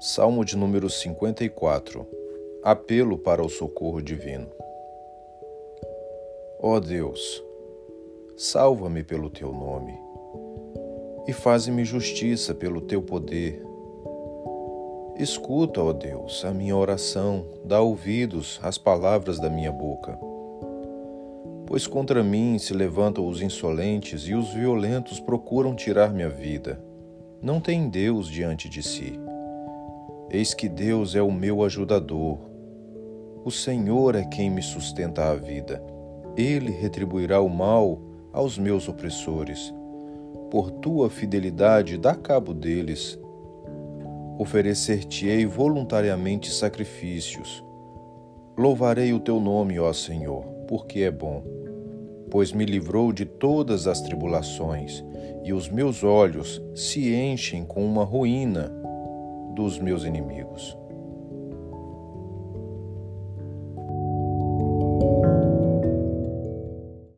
Salmo de número 54 Apelo para o socorro divino. Ó oh Deus, salva-me pelo teu nome e faze-me justiça pelo teu poder. Escuta, ó Deus, a minha oração, dá ouvidos às palavras da minha boca. Pois contra mim se levantam os insolentes e os violentos procuram tirar minha vida. Não tem Deus diante de si. Eis que Deus é o meu ajudador. O Senhor é quem me sustenta a vida. Ele retribuirá o mal aos meus opressores. Por tua fidelidade, dá cabo deles. Oferecer-te-ei voluntariamente sacrifícios. Louvarei o teu nome, ó Senhor, porque é bom, pois me livrou de todas as tribulações, e os meus olhos se enchem com uma ruína dos meus inimigos.